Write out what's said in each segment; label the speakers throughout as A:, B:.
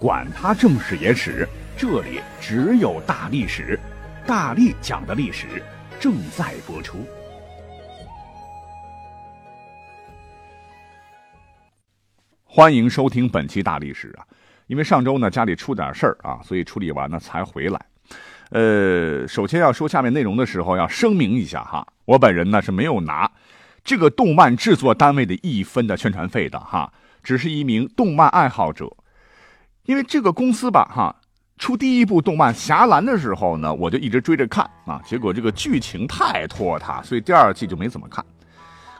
A: 管他正史野史。这里只有大历史，大力讲的历史正在播出。
B: 欢迎收听本期大历史啊！因为上周呢家里出点事儿啊，所以处理完了才回来。呃，首先要说下面内容的时候，要声明一下哈，我本人呢是没有拿这个动漫制作单位的一分的宣传费的哈，只是一名动漫爱好者。因为这个公司吧哈。出第一部动漫《侠岚》的时候呢，我就一直追着看啊，结果这个剧情太拖沓，所以第二季就没怎么看。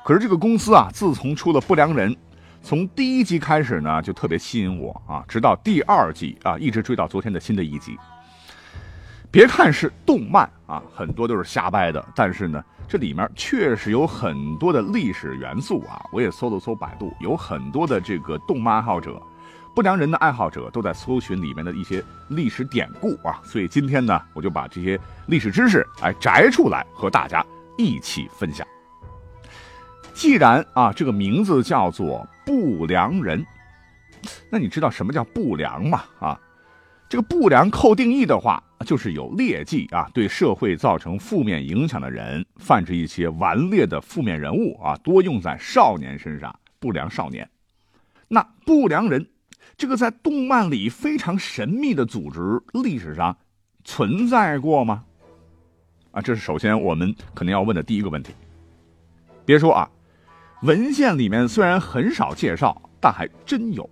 B: 可是这个公司啊，自从出了《不良人》，从第一集开始呢，就特别吸引我啊，直到第二季啊，一直追到昨天的新的一集。别看是动漫啊，很多都是瞎掰的，但是呢，这里面确实有很多的历史元素啊。我也搜了搜百度，有很多的这个动漫爱好者。不良人的爱好者都在搜寻里面的一些历史典故啊，所以今天呢，我就把这些历史知识哎摘出来和大家一起分享。既然啊这个名字叫做不良人，那你知道什么叫不良吗？啊，这个不良扣定义的话，就是有劣迹啊，对社会造成负面影响的人，泛指一些顽劣的负面人物啊，多用在少年身上，不良少年。那不良人。这个在动漫里非常神秘的组织，历史上存在过吗？啊，这是首先我们肯定要问的第一个问题。别说啊，文献里面虽然很少介绍，但还真有。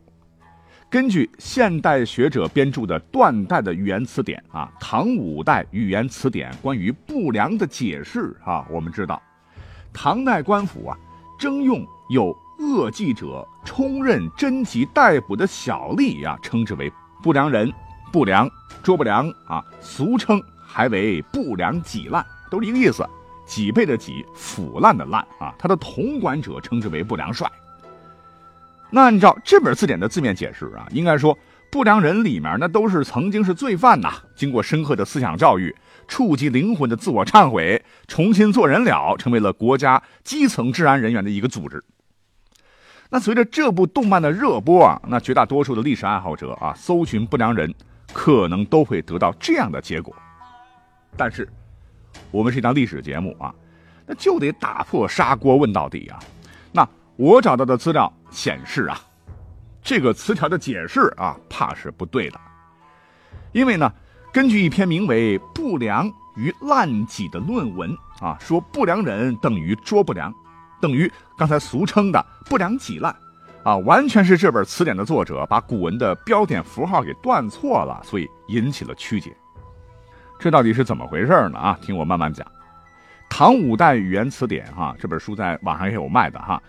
B: 根据现代学者编著的《断代的语言词典》啊，《唐五代语言词典》关于不良的解释啊，我们知道，唐代官府啊征用有。恶迹者充任侦缉逮捕的小吏呀，称之为不良人、不良、捉不良啊，俗称还为不良己烂，都是一个意思。己背的己，腐烂的烂啊，他的统管者称之为不良帅。那按照这本字典的字面解释啊，应该说不良人里面那都是曾经是罪犯呐，经过深刻的思想教育，触及灵魂的自我忏悔，重新做人了，成为了国家基层治安人员的一个组织。那随着这部动漫的热播啊，那绝大多数的历史爱好者啊，搜寻不良人，可能都会得到这样的结果。但是，我们是一档历史节目啊，那就得打破砂锅问到底啊。那我找到的资料显示啊，这个词条的解释啊，怕是不对的。因为呢，根据一篇名为《不良与烂己》的论文啊，说不良人等于捉不良。等于刚才俗称的不良己烂，啊，完全是这本词典的作者把古文的标点符号给断错了，所以引起了曲解。这到底是怎么回事呢？啊，听我慢慢讲。《唐五代语言词典》哈，这本书在网上也有卖的哈。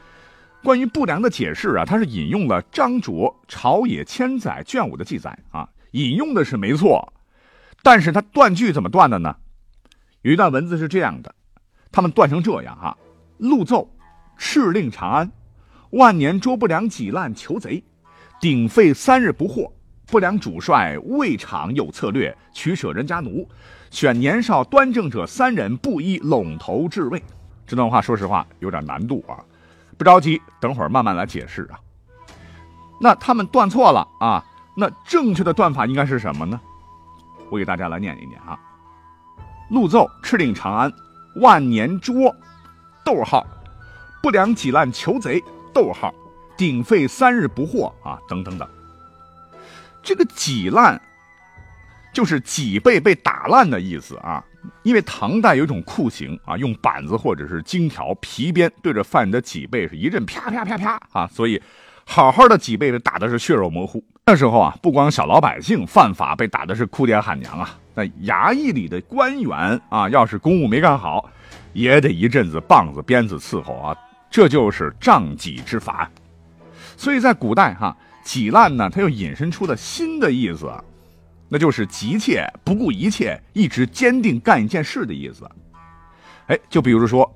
B: 关于不良的解释啊，它是引用了张卓《朝野千载》卷五的记载啊，引用的是没错，但是它断句怎么断的呢？有一段文字是这样的，他们断成这样哈，陆奏。敕令长安，万年捉不良己烂囚贼，鼎沸三日不获。不良主帅未尝有策略，取舍人家奴，选年少端正者三人，布衣拢头至位。这段话说实话有点难度啊，不着急，等会儿慢慢来解释啊。那他们断错了啊，那正确的断法应该是什么呢？我给大家来念一念啊。陆奏敕令长安，万年捉，逗号。不良己烂求贼，逗号，鼎沸三日不获啊，等等等。这个己烂，就是脊背被打烂的意思啊。因为唐代有一种酷刑啊，用板子或者是金条、皮鞭对着犯人的脊背是一阵啪啪啪啪啊，所以好好的脊背被打的是血肉模糊。那时候啊，不光小老百姓犯法被打的是哭爹喊娘啊，那衙役里的官员啊，要是公务没干好，也得一阵子棒子鞭子伺候啊。这就是杖己之法，所以在古代哈，己烂呢，它又引申出了新的意思，那就是急切、不顾一切、一直坚定干一件事的意思。哎，就比如说，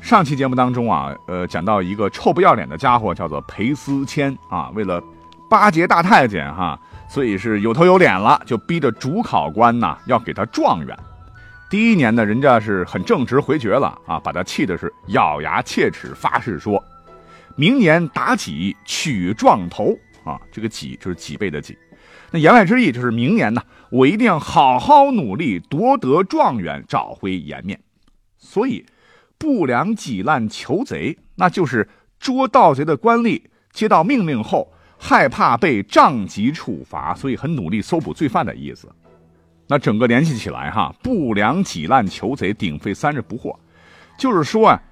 B: 上期节目当中啊，呃，讲到一个臭不要脸的家伙，叫做裴思谦啊，为了巴结大太监哈，所以是有头有脸了，就逼着主考官呐要给他状元。第一年呢，人家是很正直回绝了啊，把他气的是咬牙切齿，发誓说，明年妲己取状头啊，这个己就是几倍的己。那言外之意就是明年呢，我一定要好好努力夺得状元，找回颜面。所以，不良挤烂求贼，那就是捉盗贼的官吏接到命令后，害怕被杖级处罚，所以很努力搜捕罪犯的意思。那整个联系起来哈，不良挤烂求贼，鼎废三日不惑，就是说啊，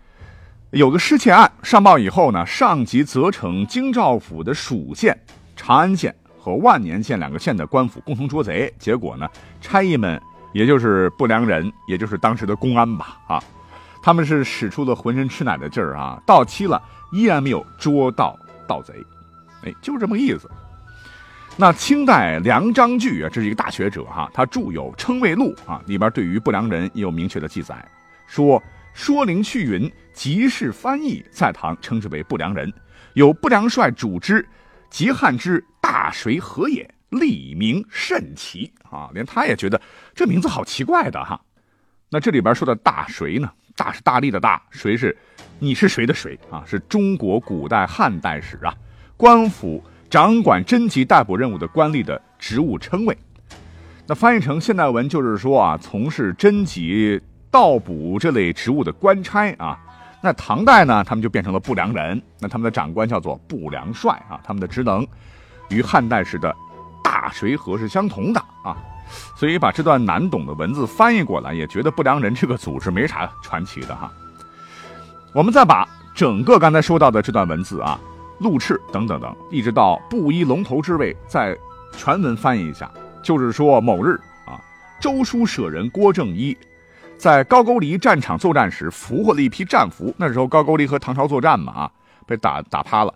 B: 有个失窃案上报以后呢，上级责成京兆府的属县长安县。和万年县两个县的官府共同捉贼，结果呢，差役们也就是不良人，也就是当时的公安吧，啊，他们是使出了浑身吃奶的劲儿啊，到期了依然没有捉到盗贼，哎，就这么个意思。那清代梁章钜啊，这是一个大学者哈，他著有《称谓录》啊，里边对于不良人也有明确的记载，说说灵去云即是翻译，在唐称之为不良人，有不良帅主之。即汉之大谁何也？立名甚奇啊！连他也觉得这名字好奇怪的哈。那这里边说的大谁呢？大是大力的大，谁是你是谁的谁啊？是中国古代汉代史啊，官府掌管侦缉逮捕任务的官吏的职务称谓。那翻译成现代文就是说啊，从事侦缉、盗捕这类职务的官差啊。那唐代呢，他们就变成了不良人。那他们的长官叫做不良帅啊，他们的职能与汉代时的大水河是相同的啊。所以把这段难懂的文字翻译过来，也觉得不良人这个组织没啥传奇的哈。我们再把整个刚才说到的这段文字啊，陆赤等等等，一直到布衣龙头之位，在全文翻译一下，就是说某日啊，周书舍人郭正一。在高句丽战场作战时，俘获了一批战俘。那时候高句丽和唐朝作战嘛，啊，被打打趴了，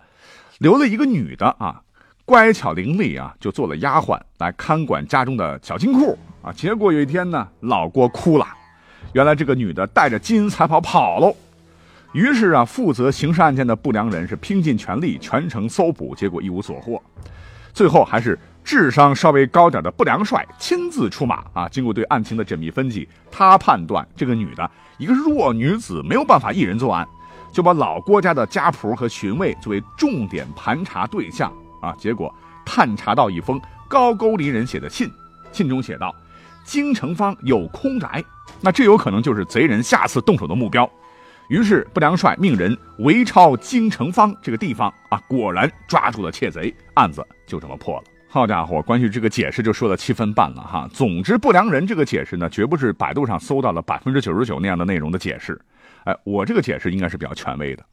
B: 留了一个女的啊，乖巧伶俐啊，就做了丫鬟来看管家中的小金库啊。结果有一天呢，老郭哭了，原来这个女的带着金银财宝跑喽。于是啊，负责刑事案件的不良人是拼尽全力全程搜捕，结果一无所获。最后还是。智商稍微高点的不良帅亲自出马啊！经过对案情的缜密分析，他判断这个女的一个弱女子没有办法一人作案，就把老郭家的家谱和询问作为重点盘查对象啊。结果探查到一封高句丽人写的信，信中写道：“京城方有空宅，那这有可能就是贼人下次动手的目标。”于是不良帅命人围抄京城方这个地方啊，果然抓住了窃贼，案子就这么破了。好家伙，关于这个解释就说了七分半了哈。总之，不良人这个解释呢，绝不是百度上搜到了 百分之九十九那样的内容的解释。哎，我这个解释应该是比较权威的。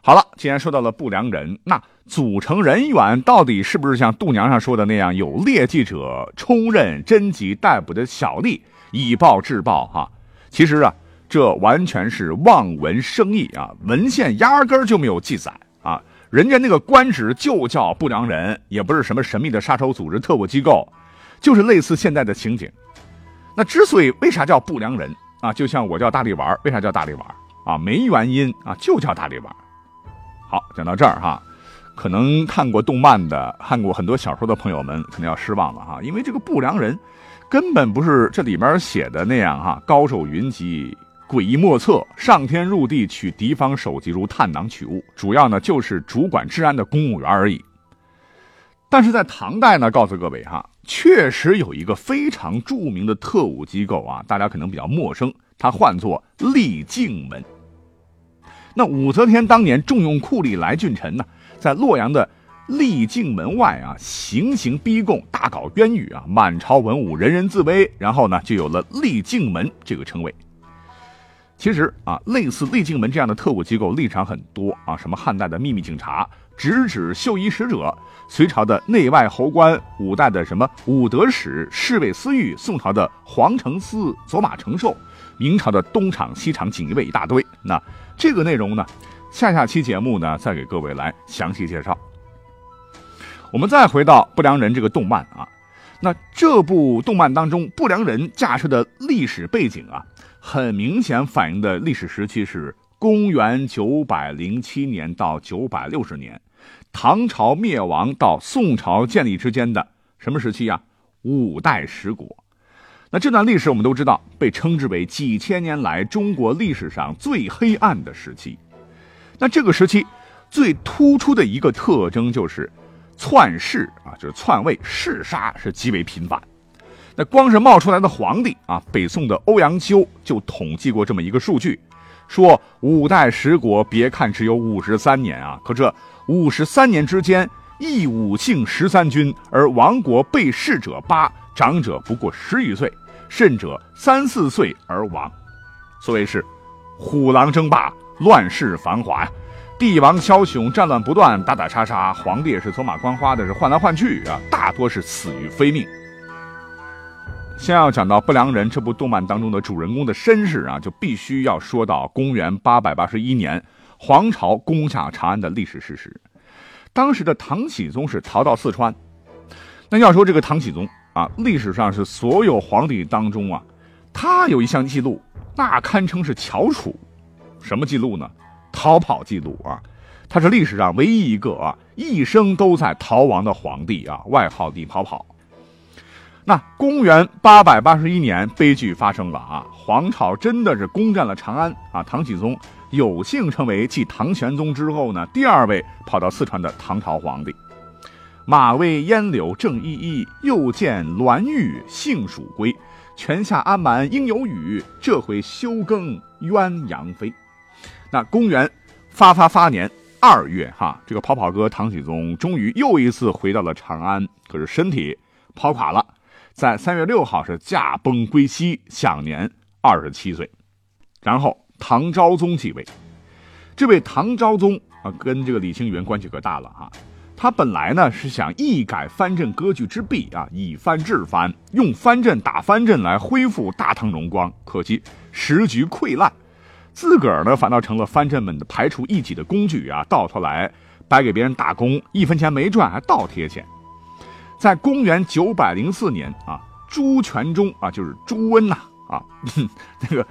B: 好了，既然说到了不良人，那组成人员到底是不是像度娘上说的那样，有劣迹者充任侦缉逮捕的小吏，以暴制暴？哈，其实啊，这完全是望文生义啊，文献压根儿就没有记载啊。人家那个官职就叫不良人，也不是什么神秘的杀手组织、特务机构，就是类似现在的情景。那之所以为啥叫不良人啊？就像我叫大力丸，为啥叫大力丸啊？没原因啊，就叫大力丸。好，讲到这儿哈，可能看过动漫的、看过很多小说的朋友们可能要失望了哈，因为这个不良人根本不是这里面写的那样哈，高手云集。诡异莫测，上天入地取敌方首级如探囊取物，主要呢就是主管治安的公务员而已。但是在唐代呢，告诉各位哈，确实有一个非常著名的特务机构啊，大家可能比较陌生，它唤作丽镜门。那武则天当年重用酷吏来俊臣呢，在洛阳的丽镜门外啊，行刑逼供，大搞冤狱啊，满朝文武人人自危，然后呢，就有了丽镜门这个称谓。其实啊，类似厉静门这样的特务机构立场很多啊，什么汉代的秘密警察、直指绣衣使者、隋朝的内外侯官、五代的什么武德使、侍卫司狱、宋朝的皇城司、左马承寿、明朝的东厂、西厂锦衣卫一大堆。那这个内容呢，下下期节目呢再给各位来详细介绍。我们再回到不良人这个动漫啊。那这部动漫当中，不良人架设的历史背景啊，很明显反映的历史时期是公元九百零七年到九百六十年，唐朝灭亡到宋朝建立之间的什么时期啊？五代十国。那这段历史我们都知道，被称之为几千年来中国历史上最黑暗的时期。那这个时期最突出的一个特征就是。篡世啊，就是篡位，弑杀是极为频繁。那光是冒出来的皇帝啊，北宋的欧阳修就统计过这么一个数据，说五代十国，别看只有五十三年啊，可这五十三年之间，一武姓十三军，而亡国被弑者八，长者不过十余岁，甚者三四岁而亡。所谓是虎狼争霸，乱世繁华呀。帝王枭雄，战乱不断，打打杀杀，皇帝也是走马观花的，是换来换去啊，大多是死于非命。先要讲到《不良人》这部动漫当中的主人公的身世啊，就必须要说到公元八百八十一年，黄巢攻下长安的历史事实。当时的唐僖宗是逃到四川。那要说这个唐僖宗啊，历史上是所有皇帝当中啊，他有一项记录，那堪称是翘楚。什么记录呢？逃跑记录啊，他是历史上唯一一个啊一生都在逃亡的皇帝啊，外号“李跑跑”。那公元八百八十一年，悲剧发生了啊，黄巢真的是攻占了长安啊。唐僖宗有幸成为继唐玄宗之后呢第二位跑到四川的唐朝皇帝。马未烟柳正依依，又见鸾玉杏属归。泉下安蛮应有雨，这回休耕鸳鸯飞。那公元发发发年二月，哈，这个跑跑哥唐僖宗终于又一次回到了长安，可是身体跑垮了，在三月六号是驾崩归西，享年二十七岁。然后唐昭宗继位，这位唐昭宗啊，跟这个李清源关系可大了哈。他本来呢是想一改藩镇割据之弊啊，以藩治藩，用藩镇打藩镇来恢复大唐荣光，可惜时局溃烂。自个儿呢，反倒成了藩镇们的排除异己的工具啊！到头来白给别人打工，一分钱没赚，还倒贴钱。在公元九百零四年啊，朱全忠啊，就是朱温呐啊，那个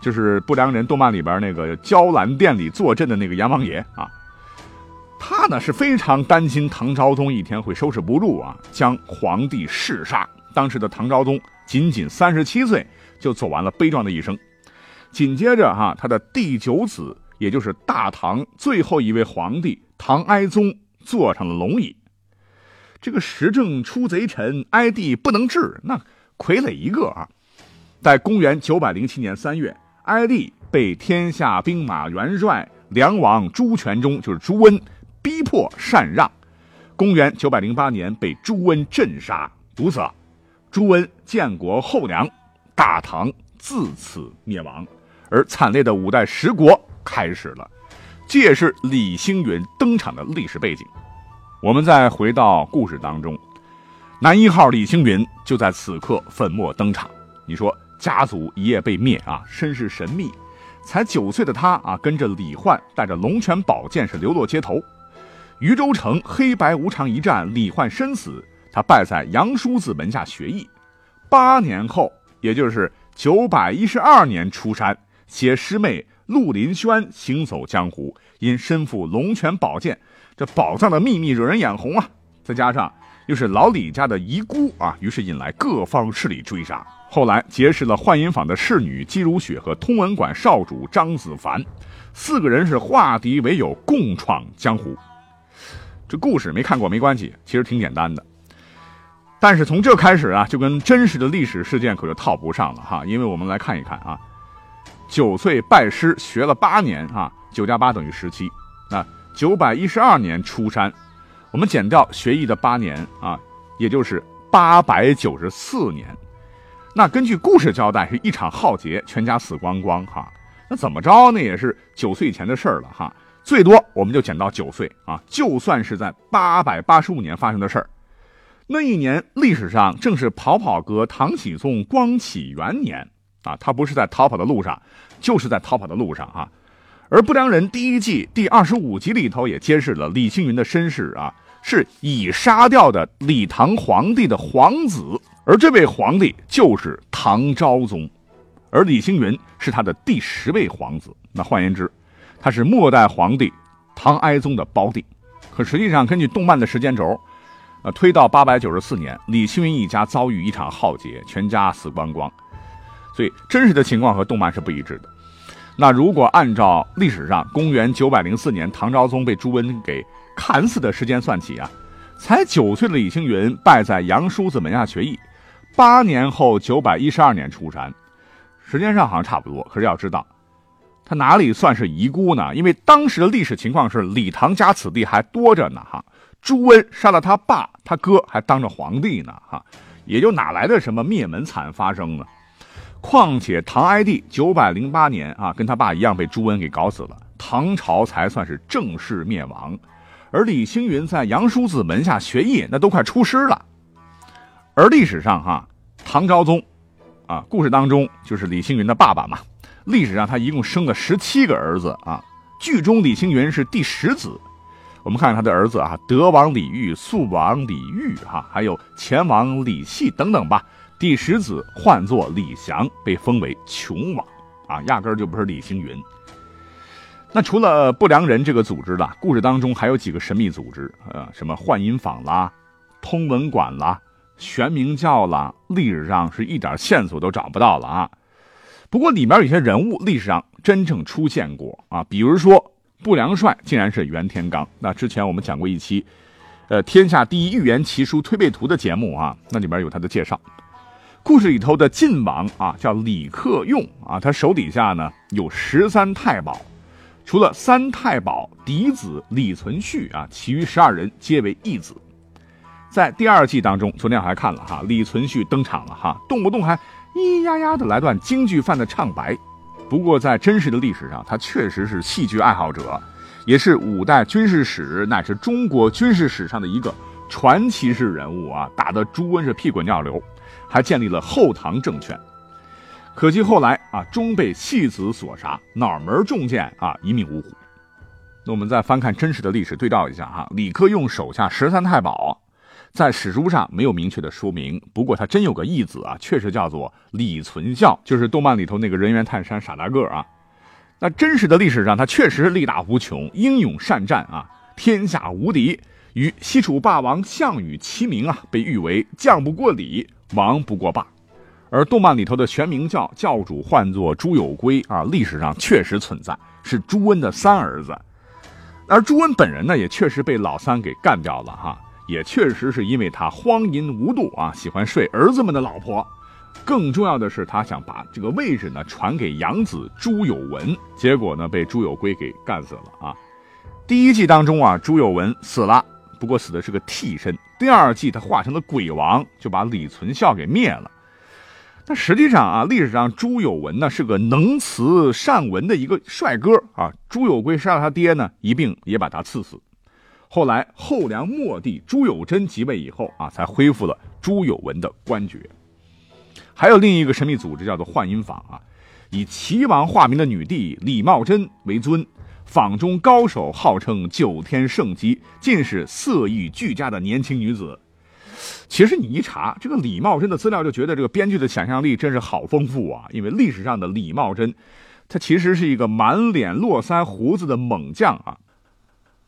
B: 就是不良人动漫里边那个娇兰殿里坐镇的那个阎王爷啊，他呢是非常担心唐昭宗一天会收拾不住啊，将皇帝弑杀。当时的唐昭宗仅仅三十七岁，就走完了悲壮的一生。紧接着哈，他的第九子，也就是大唐最后一位皇帝唐哀宗坐上了龙椅。这个时政出贼臣，哀帝不能治，那傀儡一个啊。在公元九百零七年三月，哀帝被天下兵马元帅梁王朱全忠，就是朱温，逼迫禅让。公元九百零八年被朱温镇杀，毒死。朱温建国后梁，大唐自此灭亡。而惨烈的五代十国开始了，这也是李星云登场的历史背景。我们再回到故事当中，男一号李星云就在此刻粉墨登场。你说家族一夜被灭啊，身世神秘。才九岁的他啊，跟着李焕带着龙泉宝剑是流落街头。渝州城黑白无常一战，李焕身死，他拜在杨叔子门下学艺。八年后，也就是九百一十二年出山。携师妹陆林轩行走江湖，因身负龙泉宝剑，这宝藏的秘密惹人眼红啊！再加上又是老李家的遗孤啊，于是引来各方势力追杀。后来结识了幻音坊的侍女姬如雪和通文馆少主张子凡，四个人是化敌为友，共闯江湖。这故事没看过没关系，其实挺简单的。但是从这开始啊，就跟真实的历史事件可就套不上了哈，因为我们来看一看啊。九岁拜师学了八年啊，九加八等于十七。那九百一十二年出山，我们减掉学艺的八年啊，也就是八百九十四年。那根据故事交代，是一场浩劫，全家死光光哈。那怎么着，那也是九岁以前的事儿了哈。最多我们就减到九岁啊，就算是在八百八十五年发生的事儿。那一年历史上正是跑跑哥唐启宗光启元年。啊，他不是在逃跑的路上，就是在逃跑的路上啊。而《不良人》第一季第二十五集里头也揭示了李星云的身世啊，是已杀掉的李唐皇帝的皇子，而这位皇帝就是唐昭宗，而李星云是他的第十位皇子。那换言之，他是末代皇帝唐哀宗的胞弟。可实际上，根据动漫的时间轴，呃，推到八百九十四年，李星云一家遭遇一场浩劫，全家死光光。所以真实的情况和动漫是不一致的。那如果按照历史上公元九百零四年唐昭宗被朱温给砍死的时间算起啊，才九岁的李星云拜在杨叔子门下学艺，八年后九百一十二年出山，时间上好像差不多。可是要知道，他哪里算是遗孤呢？因为当时的历史情况是李唐家子弟还多着呢，哈，朱温杀了他爸，他哥还当着皇帝呢，哈，也就哪来的什么灭门惨发生呢？况且唐哀帝九百零八年啊，跟他爸一样被朱温给搞死了，唐朝才算是正式灭亡。而李星云在杨叔子门下学艺，那都快出师了。而历史上哈，唐昭宗啊，故事当中就是李星云的爸爸嘛。历史上他一共生了十七个儿子啊，剧中李星云是第十子。我们看看他的儿子啊，德王李煜、肃王李煜哈，还有前王李系等等吧。第十子唤作李祥，被封为琼王，啊，压根儿就不是李星云。那除了不良人这个组织了，故事当中还有几个神秘组织，呃，什么幻音坊啦、通文馆啦、玄冥教啦，历史上是一点线索都找不到了啊。不过里面有些人物历史上真正出现过啊，比如说不良帅竟然是袁天罡。那之前我们讲过一期，呃，天下第一预言奇书推背图的节目啊，那里面有他的介绍。故事里头的晋王啊，叫李克用啊，他手底下呢有十三太保，除了三太保嫡子李存勖啊，其余十二人皆为义子。在第二季当中，昨天我还看了哈，李存勖登场了哈，动不动还咿咿呀呀的来段京剧范的唱白。不过在真实的历史上，他确实是戏剧爱好者，也是五代军事史乃至中国军事史上的一个传奇式人物啊，打得朱温是屁滚尿流。还建立了后唐政权，可惜后来啊，终被戏子所杀，脑门中箭啊，一命呜呼。那我们再翻看真实的历史，对照一下哈，李克用手下十三太保，在史书上没有明确的说明，不过他真有个义子啊，确实叫做李存孝，就是动漫里头那个人猿泰山傻大个啊。那真实的历史上，他确实力大无穷，英勇善战啊，天下无敌，与西楚霸王项羽齐名啊，被誉为将不过李。王不过霸，而动漫里头的玄冥教教主唤作朱有圭啊，历史上确实存在，是朱温的三儿子。而朱温本人呢，也确实被老三给干掉了哈，也确实是因为他荒淫无度啊，喜欢睡儿子们的老婆。更重要的是，他想把这个位置呢传给养子朱有文，结果呢被朱有圭给干死了啊。第一季当中啊，朱有文死了。不过死的是个替身。第二季他化成了鬼王，就把李存孝给灭了。但实际上啊，历史上朱有文呢是个能词善文的一个帅哥啊。朱有圭杀了他爹呢，一并也把他赐死。后来后梁末帝朱有贞即位以后啊，才恢复了朱有文的官爵。还有另一个神秘组织叫做幻音坊啊，以齐王化名的女帝李茂贞为尊。坊中高手号称九天圣姬，尽是色艺俱佳的年轻女子。其实你一查这个李茂贞的资料，就觉得这个编剧的想象力真是好丰富啊！因为历史上的李茂贞，她其实是一个满脸络腮胡子的猛将啊。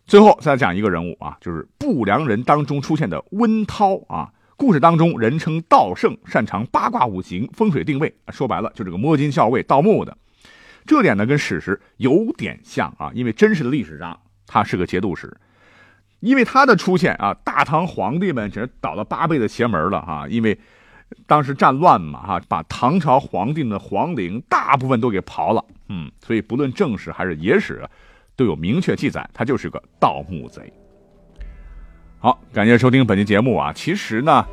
B: 最后再讲一个人物啊，就是不良人当中出现的温涛啊。故事当中人称道圣，擅长八卦五行、风水定位，说白了就这个摸金校尉、盗墓的。这点呢跟史实有点像啊，因为真实的历史上他是个节度使，因为他的出现啊，大唐皇帝们是倒了八辈子邪门了哈，因为当时战乱嘛哈，把唐朝皇帝的皇陵大部分都给刨了，嗯，所以不论正史还是野史，都有明确记载，他就是个盗墓贼。好，感谢收听本期节目啊，其实呢。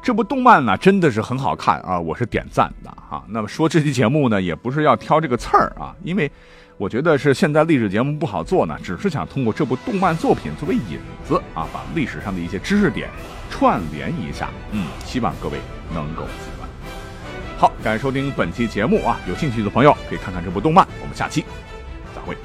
B: 这部动漫呢，真的是很好看啊！我是点赞的哈。那么说这期节目呢，也不是要挑这个刺儿啊，因为我觉得是现在历史节目不好做呢，只是想通过这部动漫作品作为引子啊，把历史上的一些知识点串联一下。嗯，希望各位能够喜欢。好，感谢收听本期节目啊！有兴趣的朋友可以看看这部动漫。我们下期再会。